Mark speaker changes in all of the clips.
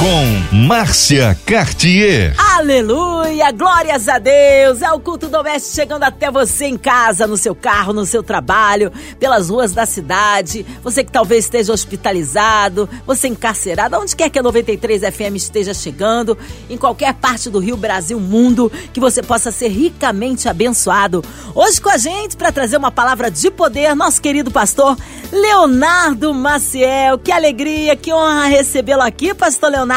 Speaker 1: Com Márcia Cartier.
Speaker 2: Aleluia, glórias a Deus. É o culto doméstico chegando até você em casa, no seu carro, no seu trabalho, pelas ruas da cidade. Você que talvez esteja hospitalizado, você encarcerado, onde quer que a 93 FM esteja chegando, em qualquer parte do Rio, Brasil, mundo, que você possa ser ricamente abençoado. Hoje com a gente para trazer uma palavra de poder, nosso querido pastor Leonardo Maciel. Que alegria, que honra recebê-lo aqui, pastor Leonardo.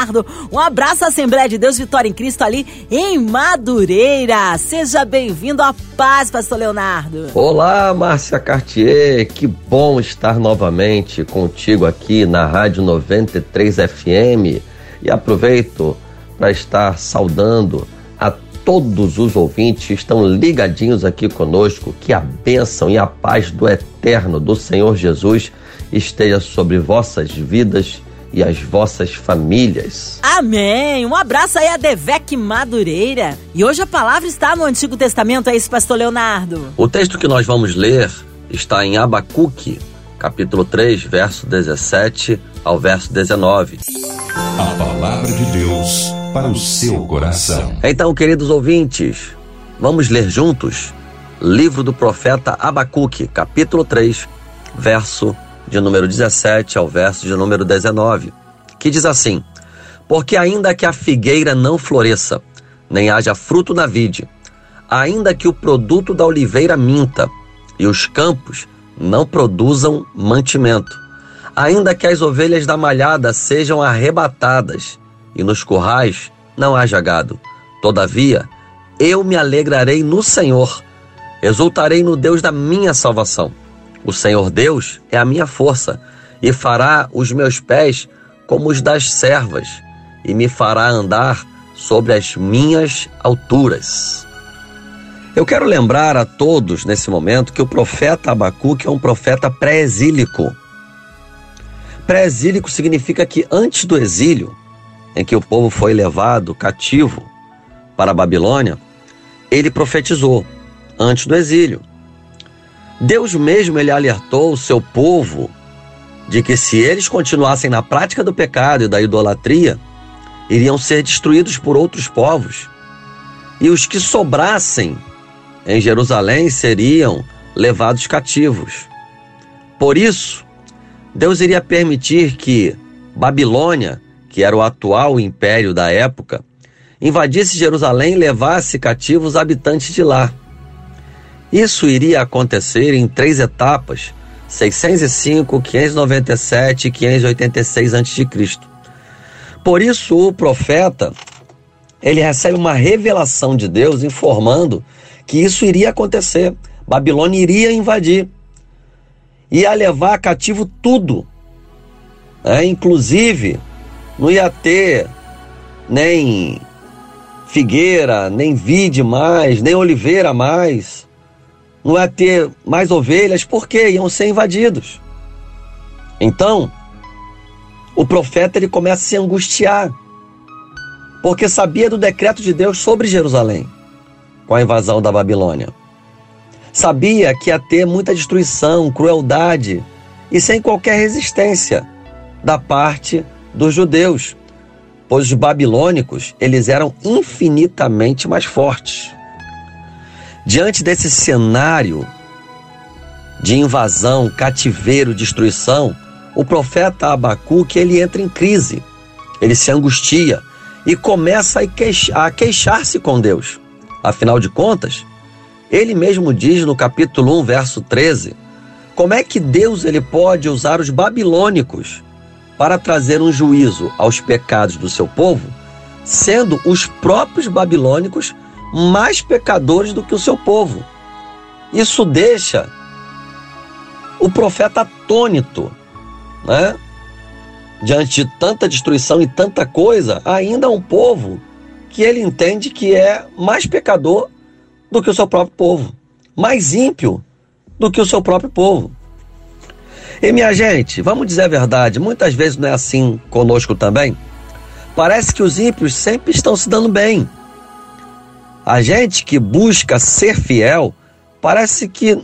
Speaker 2: Um abraço à Assembleia de Deus Vitória em Cristo ali em Madureira. Seja bem-vindo à paz, pastor Leonardo.
Speaker 3: Olá, Márcia Cartier. Que bom estar novamente contigo aqui na Rádio 93 FM. E aproveito para estar saudando a todos os ouvintes que estão ligadinhos aqui conosco. Que a bênção e a paz do eterno do Senhor Jesus esteja sobre vossas vidas e as vossas famílias.
Speaker 2: Amém! Um abraço aí a Devec Madureira. E hoje a palavra está no Antigo Testamento, é isso, pastor Leonardo?
Speaker 3: O texto que nós vamos ler está em Abacuque, capítulo 3, verso 17 ao verso 19.
Speaker 1: A palavra de Deus para o seu coração.
Speaker 3: Então, queridos ouvintes, vamos ler juntos livro do profeta Abacuque, capítulo 3, verso de número 17 ao verso de número 19, que diz assim: Porque ainda que a figueira não floresça, nem haja fruto na vide, ainda que o produto da oliveira minta e os campos não produzam mantimento, ainda que as ovelhas da malhada sejam arrebatadas e nos currais não haja gado, todavia eu me alegrarei no Senhor, exultarei no Deus da minha salvação. O Senhor Deus é a minha força e fará os meus pés como os das servas e me fará andar sobre as minhas alturas. Eu quero lembrar a todos nesse momento que o profeta Abacuque é um profeta pré-exílico. Pré-exílico significa que antes do exílio, em que o povo foi levado cativo para a Babilônia, ele profetizou antes do exílio. Deus mesmo ele alertou o seu povo de que se eles continuassem na prática do pecado e da idolatria, iriam ser destruídos por outros povos. E os que sobrassem em Jerusalém seriam levados cativos. Por isso, Deus iria permitir que Babilônia, que era o atual império da época, invadisse Jerusalém e levasse cativos os habitantes de lá. Isso iria acontecer em três etapas: 605, 597 e 586 a.C. Por isso o profeta ele recebe uma revelação de Deus informando que isso iria acontecer. Babilônia iria invadir, ia levar cativo tudo, é, inclusive não ia ter nem figueira, nem vide mais, nem oliveira mais não ia ter mais ovelhas, porque iam ser invadidos. Então, o profeta ele começa a se angustiar, porque sabia do decreto de Deus sobre Jerusalém, com a invasão da Babilônia. Sabia que ia ter muita destruição, crueldade e sem qualquer resistência da parte dos judeus, pois os babilônicos eles eram infinitamente mais fortes. Diante desse cenário de invasão, cativeiro, destruição, o profeta Abacuque ele entra em crise, ele se angustia e começa a queixar-se com Deus. Afinal de contas, ele mesmo diz no capítulo 1, verso 13, como é que Deus ele pode usar os babilônicos para trazer um juízo aos pecados do seu povo, sendo os próprios babilônicos mais pecadores do que o seu povo. Isso deixa o profeta atônito, né? Diante de tanta destruição e tanta coisa, ainda um povo que ele entende que é mais pecador do que o seu próprio povo, mais ímpio do que o seu próprio povo. E minha gente, vamos dizer a verdade, muitas vezes não é assim conosco também. Parece que os ímpios sempre estão se dando bem A gente que busca ser fiel parece que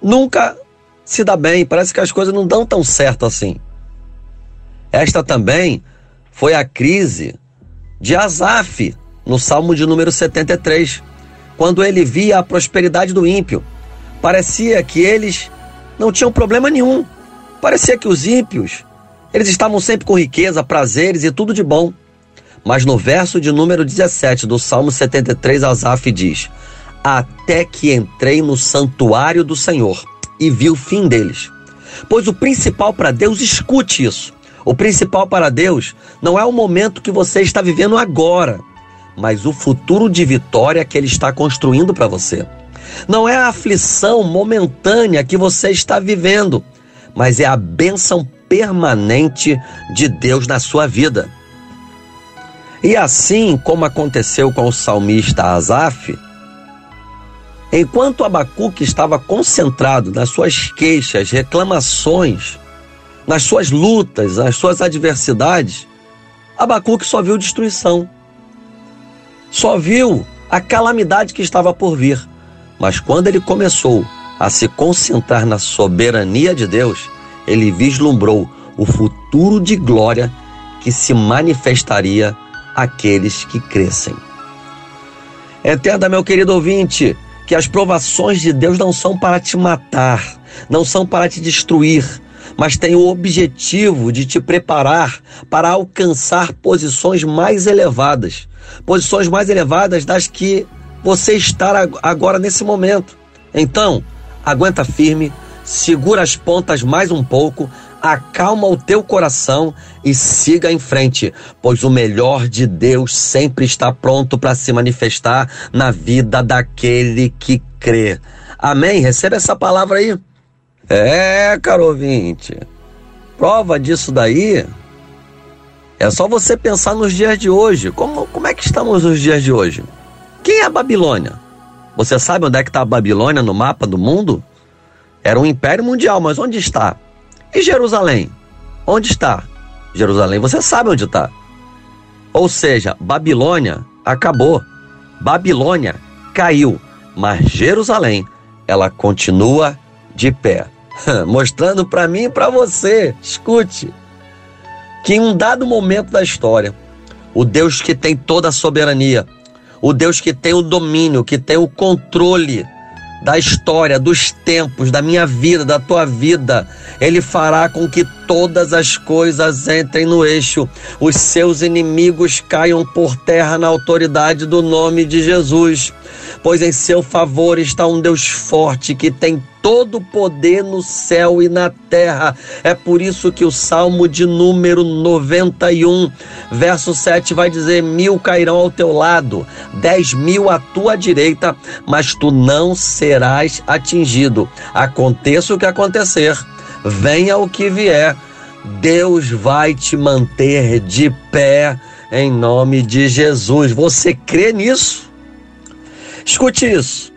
Speaker 3: nunca se dá bem, parece que as coisas não dão tão certo assim. Esta também foi a crise de Asaf, no Salmo de número 73, quando ele via a prosperidade do ímpio. Parecia que eles não tinham problema nenhum. Parecia que os ímpios, eles estavam sempre com riqueza, prazeres e tudo de bom. Mas no verso de número 17 do Salmo 73, Asaf diz: Até que entrei no santuário do Senhor e vi o fim deles. Pois o principal para Deus, escute isso. O principal para Deus não é o momento que você está vivendo agora, mas o futuro de vitória que Ele está construindo para você. Não é a aflição momentânea que você está vivendo, mas é a bênção permanente de Deus na sua vida. E assim como aconteceu com o salmista Asaf, Enquanto Abacuque estava concentrado nas suas queixas, reclamações, nas suas lutas, nas suas adversidades, Abacuque só viu destruição. Só viu a calamidade que estava por vir. Mas quando ele começou a se concentrar na soberania de Deus, ele vislumbrou o futuro de glória que se manifestaria àqueles que crescem. Entenda, meu querido ouvinte, que as provações de Deus não são para te matar, não são para te destruir, mas têm o objetivo de te preparar para alcançar posições mais elevadas, posições mais elevadas das que você está agora nesse momento. Então, aguenta firme, segura as pontas mais um pouco, acalma o teu coração e siga em frente, pois o melhor de Deus sempre está pronto para se manifestar na vida daquele que crê. Amém? Receba essa palavra aí. É, caro ouvinte, prova disso daí é só você pensar nos dias de hoje. Como, como é que estamos nos dias de hoje? Quem é a Babilônia? Você sabe onde é que está a Babilônia no mapa do mundo? Era um império mundial, mas onde está? E Jerusalém? Onde está? Jerusalém, você sabe onde está. Ou seja, Babilônia acabou. Babilônia caiu, mas Jerusalém, ela continua de pé. Mostrando para mim e para você, escute, que em um dado momento da história, o Deus que tem toda a soberania, o Deus que tem o domínio, que tem o controle da história, dos tempos, da minha vida, da tua vida. Ele fará com que todas as coisas entrem no eixo, os seus inimigos caiam por terra na autoridade do nome de Jesus. Pois em seu favor está um Deus forte que tem todo o poder no céu e na terra. É por isso que o Salmo de número 91, verso 7 vai dizer: Mil cairão ao teu lado, dez mil à tua direita, mas tu não serás atingido. Aconteça o que acontecer, venha o que vier, Deus vai te manter de pé em nome de Jesus. Você crê nisso? Escute isso.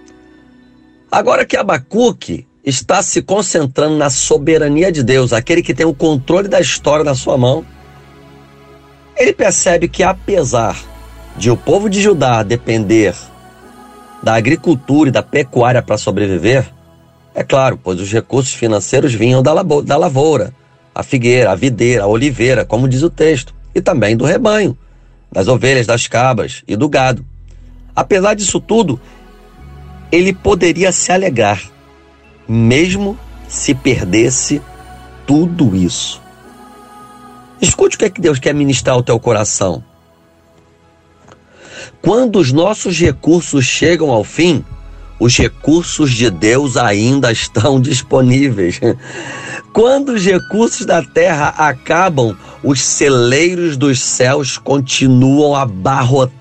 Speaker 3: Agora que Abacuque está se concentrando na soberania de Deus, aquele que tem o controle da história na sua mão, ele percebe que apesar de o povo de Judá depender da agricultura e da pecuária para sobreviver, é claro, pois os recursos financeiros vinham da, da lavoura, a figueira, a videira, a oliveira, como diz o texto, e também do rebanho, das ovelhas, das cabras e do gado. Apesar disso tudo, ele poderia se alegrar, mesmo se perdesse tudo isso. Escute o que é que Deus quer ministrar ao teu coração. Quando os nossos recursos chegam ao fim, os recursos de Deus ainda estão disponíveis. Quando os recursos da terra acabam, os celeiros dos céus continuam abarrotados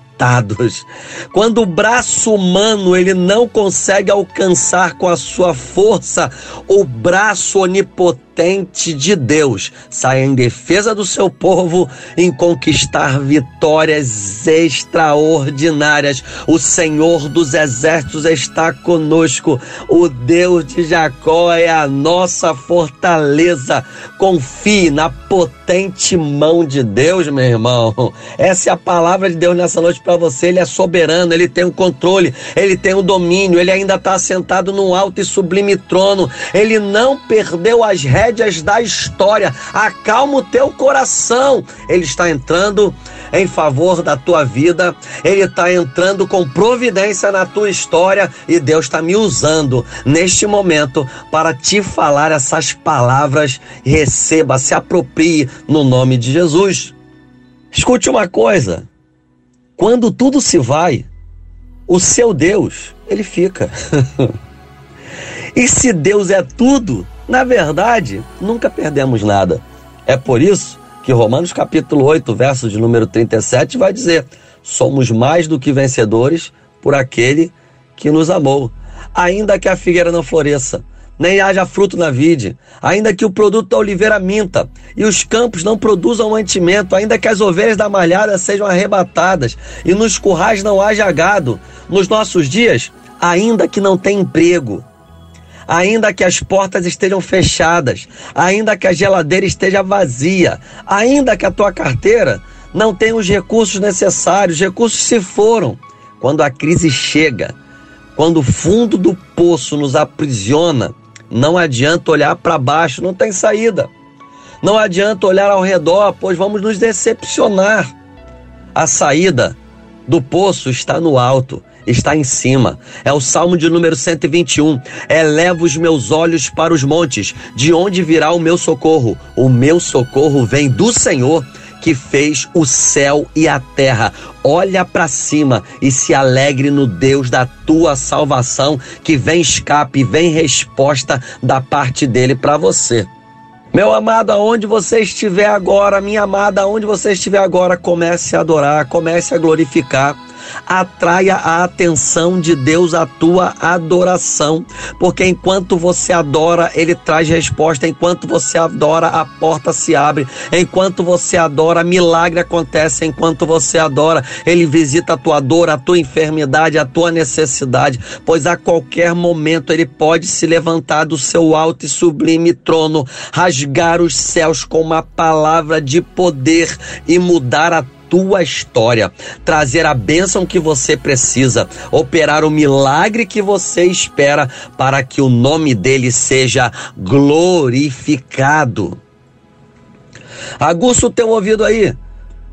Speaker 3: quando o braço humano ele não consegue alcançar com a sua força, o braço onipotente potente de Deus sai em defesa do seu povo em conquistar vitórias extraordinárias. O Senhor dos exércitos está conosco. O Deus de Jacó é a nossa fortaleza. Confie na potente mão de Deus, meu irmão. Essa é a palavra de Deus nessa noite para você. Ele é soberano, ele tem o controle, ele tem o domínio, ele ainda está sentado num alto e sublime trono. Ele não perdeu as rédeas da história. Acalma o teu coração. Ele está entrando em favor da tua vida, ele está entrando com providência na tua história e Deus está me usando neste momento para te falar essas palavras. Receba, se aproprie no nome de Jesus. Escute uma coisa: quando tudo se vai, o seu Deus, ele fica. e se Deus é tudo, na verdade, nunca perdemos nada. É por isso que Romanos capítulo 8, verso de número 37 vai dizer: somos mais do que vencedores por aquele que nos amou. Ainda que a figueira não floresça, nem haja fruto na vide, ainda que o produto da oliveira minta e os campos não produzam mantimento, ainda que as ovelhas da malhada sejam arrebatadas e nos currais não haja gado, nos nossos dias, ainda que não tenha emprego, ainda que as portas estejam fechadas, ainda que a geladeira esteja vazia, ainda que a tua carteira não tenha os recursos necessários, os recursos se foram. Quando a crise chega, quando o fundo do poço nos aprisiona, não adianta olhar para baixo, não tem saída. Não adianta olhar ao redor, pois vamos nos decepcionar. A saída do poço está no alto, está em cima. É o Salmo de número 121. Eleva os meus olhos para os montes, de onde virá o meu socorro? O meu socorro vem do Senhor que fez o céu e a terra. Olha para cima e se alegre no Deus da tua salvação, que vem escape, vem resposta da parte dele para você. Meu amado, aonde você estiver agora, minha amada, aonde você estiver agora, comece a adorar, comece a glorificar atraia a atenção de Deus à tua adoração, porque enquanto você adora, ele traz resposta, enquanto você adora, a porta se abre, enquanto você adora, milagre acontece, enquanto você adora, ele visita a tua dor, a tua enfermidade, a tua necessidade, pois a qualquer momento ele pode se levantar do seu alto e sublime trono, rasgar os céus com uma palavra de poder e mudar a tua história, trazer a bênção que você precisa, operar o milagre que você espera para que o nome dele seja glorificado. Aguça o teu ouvido aí.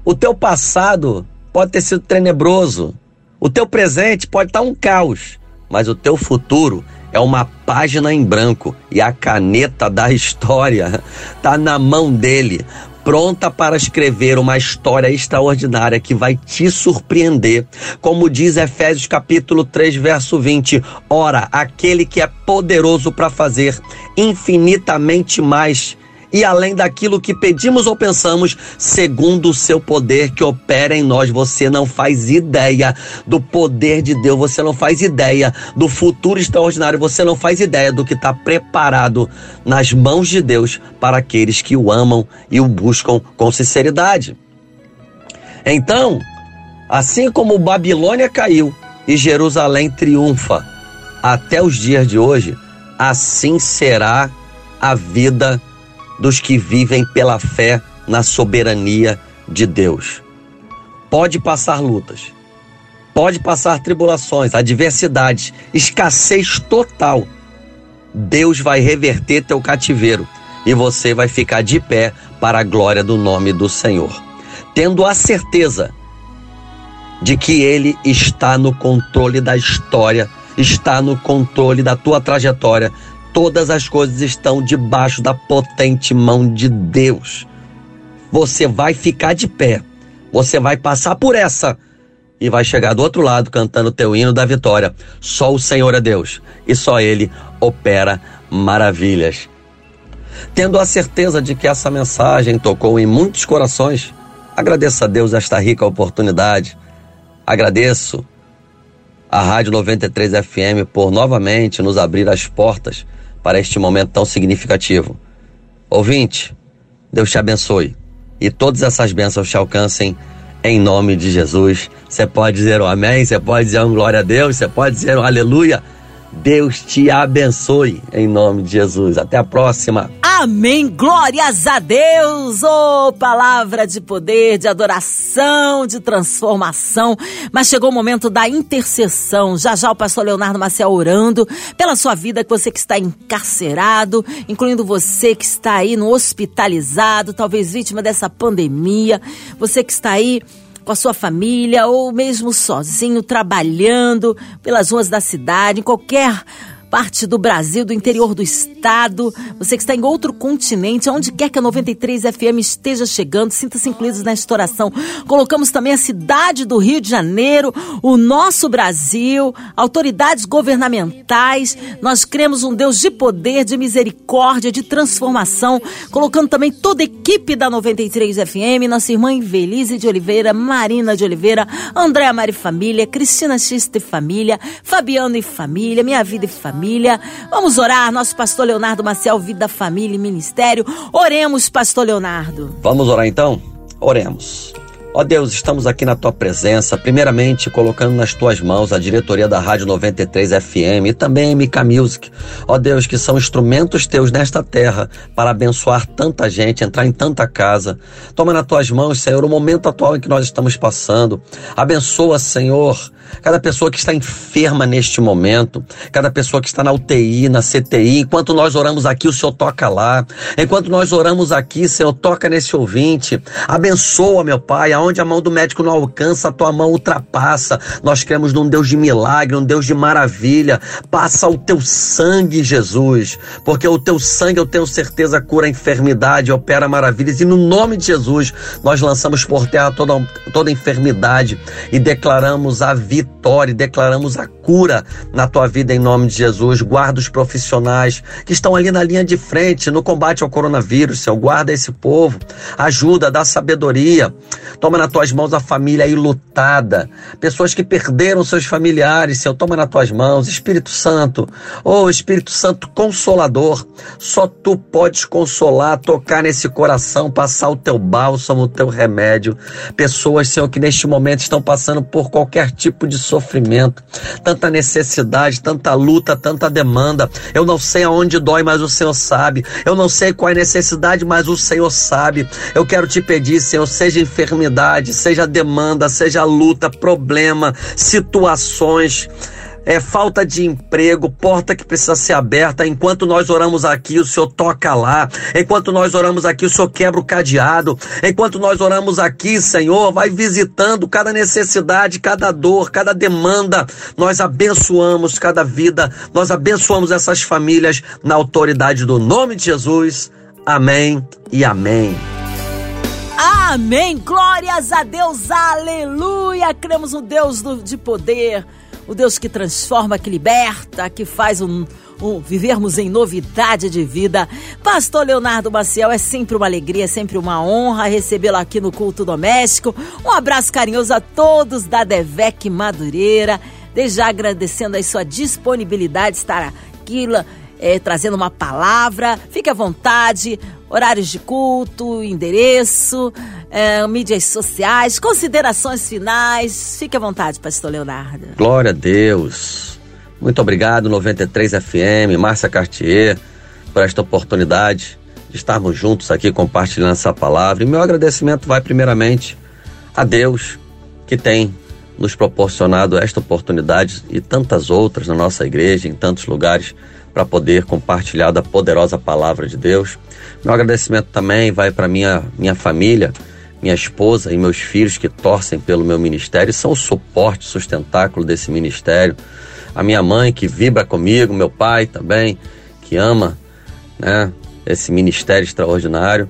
Speaker 3: O teu passado pode ter sido tenebroso. O teu presente pode estar um caos, mas o teu futuro é uma página em branco e a caneta da história está na mão dele pronta para escrever uma história extraordinária que vai te surpreender. Como diz Efésios capítulo 3, verso 20: Ora, aquele que é poderoso para fazer infinitamente mais e além daquilo que pedimos ou pensamos, segundo o seu poder que opera em nós. Você não faz ideia do poder de Deus, você não faz ideia do futuro extraordinário, você não faz ideia do que está preparado nas mãos de Deus para aqueles que o amam e o buscam com sinceridade. Então, assim como Babilônia caiu e Jerusalém triunfa até os dias de hoje, assim será a vida dos que vivem pela fé na soberania de Deus. Pode passar lutas, pode passar tribulações, adversidades, escassez total. Deus vai reverter teu cativeiro e você vai ficar de pé para a glória do nome do Senhor, tendo a certeza de que Ele está no controle da história, está no controle da tua trajetória, Todas as coisas estão debaixo da potente mão de Deus. Você vai ficar de pé. Você vai passar por essa e vai chegar do outro lado cantando teu hino da vitória. Só o Senhor é Deus e só Ele opera maravilhas. Tendo a certeza de que essa mensagem tocou em muitos corações, agradeço a Deus esta rica oportunidade. Agradeço a Rádio 93 FM por novamente nos abrir as portas para este momento tão significativo. Ouvinte, Deus te abençoe e todas essas bênçãos te alcancem em nome de Jesus. Você pode dizer um amém, você pode dizer um glória a Deus, você pode dizer um aleluia. Deus te abençoe em nome de Jesus. Até a próxima.
Speaker 2: Amém. Glórias a Deus. Oh, palavra de poder, de adoração, de transformação. Mas chegou o momento da intercessão. Já já o pastor Leonardo Maciel orando pela sua vida, que você que está encarcerado, incluindo você que está aí no hospitalizado, talvez vítima dessa pandemia, você que está aí com a sua família ou mesmo sozinho, trabalhando pelas ruas da cidade, em qualquer parte do Brasil, do interior do estado, você que está em outro continente, onde quer que a 93 FM esteja chegando, sinta-se incluídos nesta oração. Colocamos também a cidade do Rio de Janeiro, o nosso Brasil, autoridades governamentais. Nós cremos um Deus de poder, de misericórdia, de transformação, colocando também toda a equipe da 93 FM, nossa irmã Invelise de Oliveira, Marina de Oliveira, Andréa Mari Família, Cristina Xiste Família, Fabiano e Família, Minha Vida e Família família. Vamos orar, nosso pastor Leonardo Maciel, Vida, Família e Ministério. Oremos, pastor Leonardo.
Speaker 3: Vamos orar então? Oremos. Ó Deus, estamos aqui na tua presença, primeiramente colocando nas tuas mãos a diretoria da Rádio 93 FM e também a MK Music. Ó Deus, que são instrumentos teus nesta terra para abençoar tanta gente, entrar em tanta casa. Toma nas tuas mãos, Senhor, o momento atual em que nós estamos passando. Abençoa, Senhor, cada pessoa que está enferma neste momento, cada pessoa que está na UTI, na CTI, enquanto nós oramos aqui, o Senhor toca lá. Enquanto nós oramos aqui, Senhor, toca nesse ouvinte. Abençoa, meu Pai, aonde a mão do médico não alcança, a tua mão ultrapassa. Nós cremos num Deus de milagre, um Deus de maravilha. Passa o teu sangue, Jesus, porque o teu sangue, eu tenho certeza, cura a enfermidade, opera maravilhas. E no nome de Jesus, nós lançamos por terra toda, toda enfermidade e declaramos a vitória declaramos a cura na tua vida em nome de Jesus. Guarda os profissionais que estão ali na linha de frente no combate ao coronavírus, Senhor. Guarda esse povo, ajuda, dá sabedoria. Toma nas tuas mãos a família aí lutada, pessoas que perderam seus familiares, Senhor. Toma nas tuas mãos, Espírito Santo, oh Espírito Santo consolador, só tu podes consolar, tocar nesse coração, passar o teu bálsamo, o teu remédio. Pessoas, Senhor, que neste momento estão passando por qualquer tipo de sofrimento, tanta necessidade, tanta luta, tanta demanda. Eu não sei aonde dói, mas o Senhor sabe. Eu não sei qual é a necessidade, mas o Senhor sabe. Eu quero te pedir, Senhor, seja enfermidade, seja demanda, seja luta, problema, situações é, falta de emprego, porta que precisa ser aberta. Enquanto nós oramos aqui, o Senhor toca lá. Enquanto nós oramos aqui, o Senhor quebra o cadeado. Enquanto nós oramos aqui, Senhor, vai visitando cada necessidade, cada dor, cada demanda. Nós abençoamos cada vida, nós abençoamos essas famílias na autoridade do nome de Jesus. Amém e amém.
Speaker 2: Amém. Glórias a Deus. Aleluia. Cremos no Deus do, de poder o Deus que transforma, que liberta, que faz um, um, vivermos em novidade de vida. Pastor Leonardo Maciel, é sempre uma alegria, é sempre uma honra recebê-lo aqui no Culto Doméstico. Um abraço carinhoso a todos da Devec Madureira. Desde já agradecendo a sua disponibilidade de estar aqui é, trazendo uma palavra. Fique à vontade, horários de culto, endereço, é, mídias sociais, considerações finais. Fique à vontade, pastor Leonardo.
Speaker 3: Glória a Deus. Muito obrigado, 93 FM, Márcia Cartier, por esta oportunidade de estarmos juntos aqui compartilhando essa palavra. E meu agradecimento vai primeiramente a Deus que tem nos proporcionado esta oportunidade e tantas outras na nossa igreja, em tantos lugares para poder compartilhar da poderosa palavra de Deus. Meu agradecimento também vai para minha minha família, minha esposa e meus filhos que torcem pelo meu ministério, são o suporte, sustentáculo desse ministério. A minha mãe que vibra comigo, meu pai também que ama, né, esse ministério extraordinário.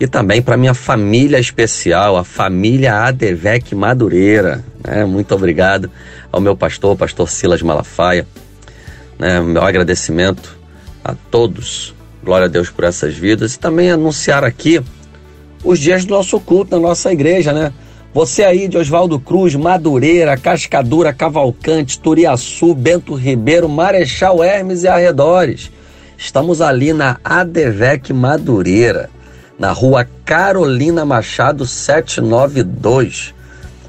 Speaker 3: E também para minha família especial, a família Adevec Madureira. Né? Muito obrigado ao meu pastor, pastor Silas Malafaia, né, meu agradecimento a todos. Glória a Deus por essas vidas. E também anunciar aqui os dias do nosso culto na nossa igreja, né? Você aí de Oswaldo Cruz, Madureira, Cascadura, Cavalcante, Turiaçu, Bento Ribeiro, Marechal Hermes e arredores. Estamos ali na Adevec Madureira, na rua Carolina Machado 792.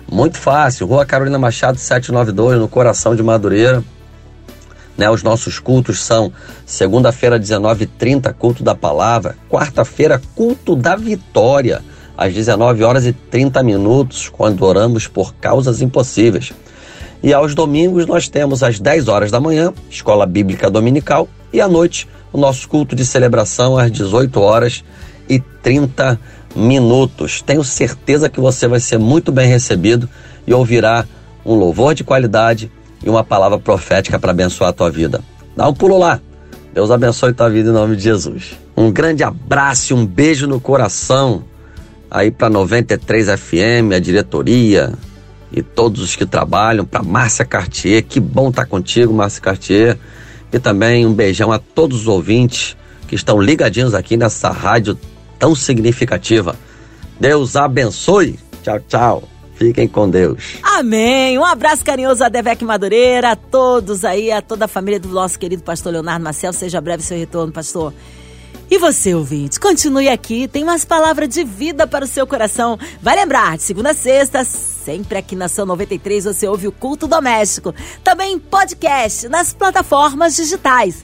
Speaker 3: Muito fácil, rua Carolina Machado 792, no coração de Madureira. Né, os nossos cultos são segunda-feira, 19h30, culto da palavra, quarta-feira, culto da vitória, às 19 horas e 30 minutos, quando oramos por causas impossíveis. E aos domingos nós temos às 10 horas da manhã, escola bíblica dominical, e à noite, o nosso culto de celebração às 18 horas e 30 minutos. Tenho certeza que você vai ser muito bem recebido e ouvirá um louvor de qualidade e uma palavra profética para abençoar a tua vida. Dá um pulo lá. Deus abençoe tua vida em nome de Jesus. Um grande abraço e um beijo no coração aí para 93 FM, a diretoria e todos os que trabalham, para Márcia Cartier. Que bom estar tá contigo, Márcia Cartier. E também um beijão a todos os ouvintes que estão ligadinhos aqui nessa rádio tão significativa. Deus abençoe. Tchau, tchau. Fiquem com Deus.
Speaker 2: Amém. Um abraço carinhoso a Devec Madureira, a todos aí, a toda a família do nosso querido pastor Leonardo Marcel. Seja breve seu retorno, pastor. E você, ouvinte, continue aqui, tem umas palavras de vida para o seu coração. Vai lembrar, de segunda a sexta, sempre aqui na São 93, você ouve o Culto Doméstico. Também podcast nas plataformas digitais.